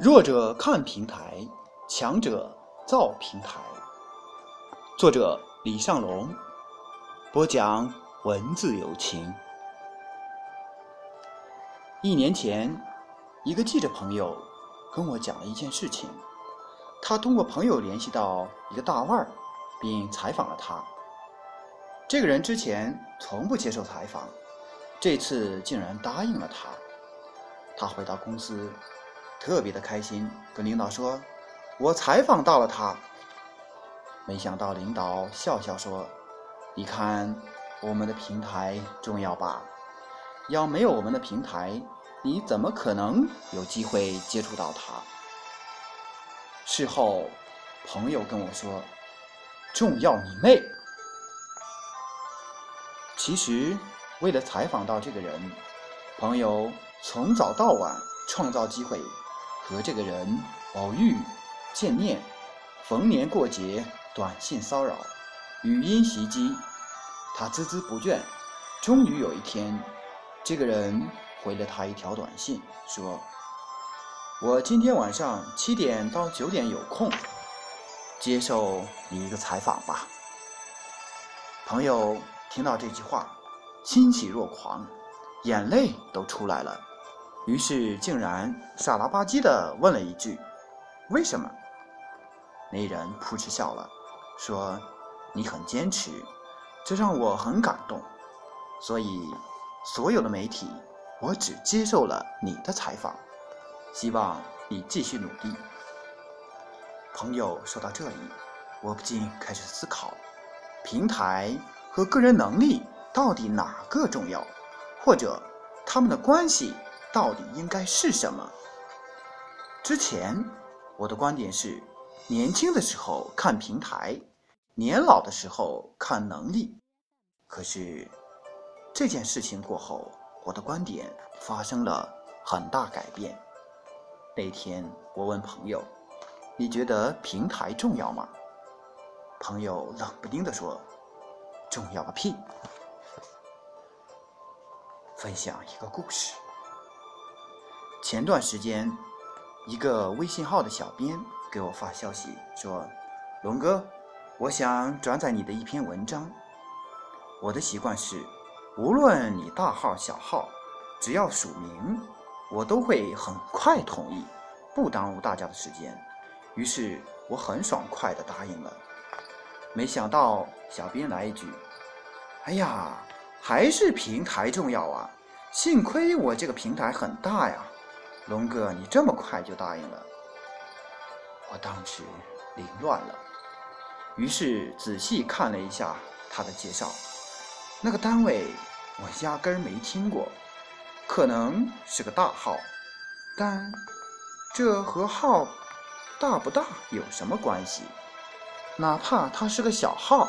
弱者看平台，强者造平台。作者：李尚龙，播讲：文字有情。一年前，一个记者朋友跟我讲了一件事情。他通过朋友联系到一个大腕儿，并采访了他。这个人之前从不接受采访，这次竟然答应了他。他回到公司。特别的开心，跟领导说：“我采访到了他。”没想到领导笑笑说：“你看，我们的平台重要吧？要没有我们的平台，你怎么可能有机会接触到他？”事后，朋友跟我说：“重要你妹！”其实，为了采访到这个人，朋友从早到晚创造机会。和这个人偶遇、见面，逢年过节短信骚扰、语音袭击，他孜孜不倦。终于有一天，这个人回了他一条短信，说：“我今天晚上七点到九点有空，接受你一个采访吧。”朋友听到这句话，欣喜若狂，眼泪都出来了。于是，竟然傻了吧唧的问了一句：“为什么？”那人扑哧笑了，说：“你很坚持，这让我很感动。所以，所有的媒体，我只接受了你的采访，希望你继续努力。”朋友说到这里，我不禁开始思考：平台和个人能力到底哪个重要？或者他们的关系？到底应该是什么？之前我的观点是，年轻的时候看平台，年老的时候看能力。可是这件事情过后，我的观点发生了很大改变。那天我问朋友：“你觉得平台重要吗？”朋友冷不丁地说：“重要个屁！”分享一个故事。前段时间，一个微信号的小编给我发消息说：“龙哥，我想转载你的一篇文章。”我的习惯是，无论你大号小号，只要署名，我都会很快同意，不耽误大家的时间。于是我很爽快地答应了。没想到小编来一句：“哎呀，还是平台重要啊！幸亏我这个平台很大呀。”龙哥，你这么快就答应了，我当时凌乱了。于是仔细看了一下他的介绍，那个单位我压根儿没听过，可能是个大号，但这和号大不大有什么关系？哪怕他是个小号，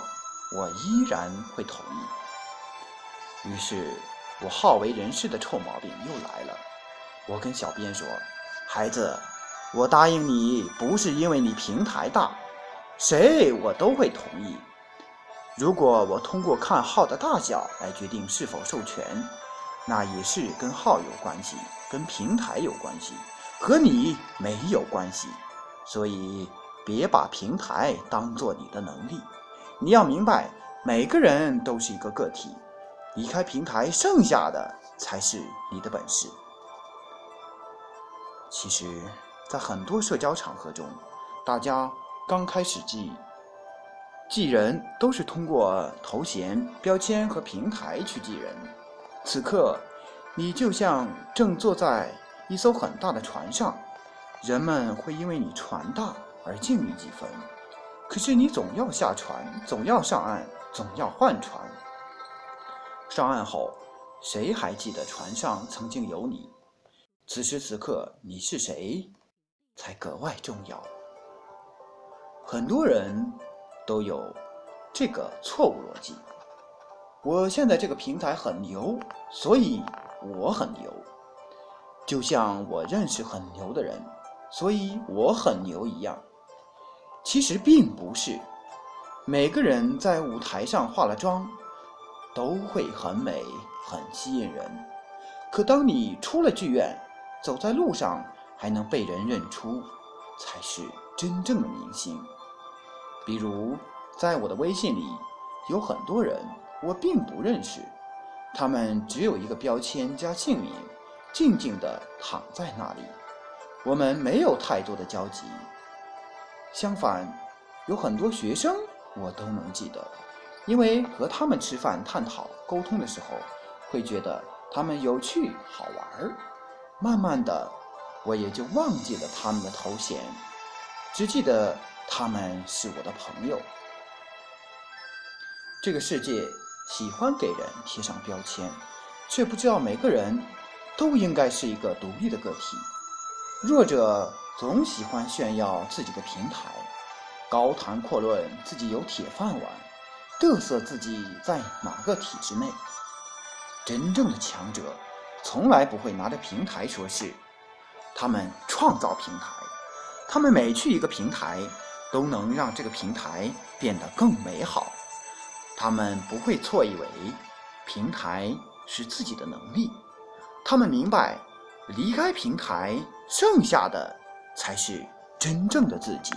我依然会同意。于是我好为人师的臭毛病又来了。我跟小编说：“孩子，我答应你不是因为你平台大，谁我都会同意。如果我通过看号的大小来决定是否授权，那也是跟号有关系，跟平台有关系，和你没有关系。所以别把平台当做你的能力。你要明白，每个人都是一个个体，离开平台，剩下的才是你的本事。”其实，在很多社交场合中，大家刚开始记记人都是通过头衔、标签和平台去记人。此刻，你就像正坐在一艘很大的船上，人们会因为你船大而敬你几分。可是你总要下船，总要上岸，总要换船。上岸后，谁还记得船上曾经有你？此时此刻，你是谁，才格外重要。很多人都有这个错误逻辑。我现在这个平台很牛，所以我很牛。就像我认识很牛的人，所以我很牛一样。其实并不是，每个人在舞台上化了妆，都会很美、很吸引人。可当你出了剧院，走在路上，还能被人认出，才是真正的明星。比如，在我的微信里，有很多人我并不认识，他们只有一个标签加姓名，静静地躺在那里，我们没有太多的交集。相反，有很多学生我都能记得，因为和他们吃饭、探讨、沟通的时候，会觉得他们有趣好玩儿。慢慢的，我也就忘记了他们的头衔，只记得他们是我的朋友。这个世界喜欢给人贴上标签，却不知道每个人都应该是一个独立的个体。弱者总喜欢炫耀自己的平台，高谈阔论自己有铁饭碗，嘚瑟自己在哪个体制内。真正的强者。从来不会拿着平台说事，他们创造平台，他们每去一个平台，都能让这个平台变得更美好。他们不会错以为平台是自己的能力，他们明白，离开平台，剩下的才是真正的自己。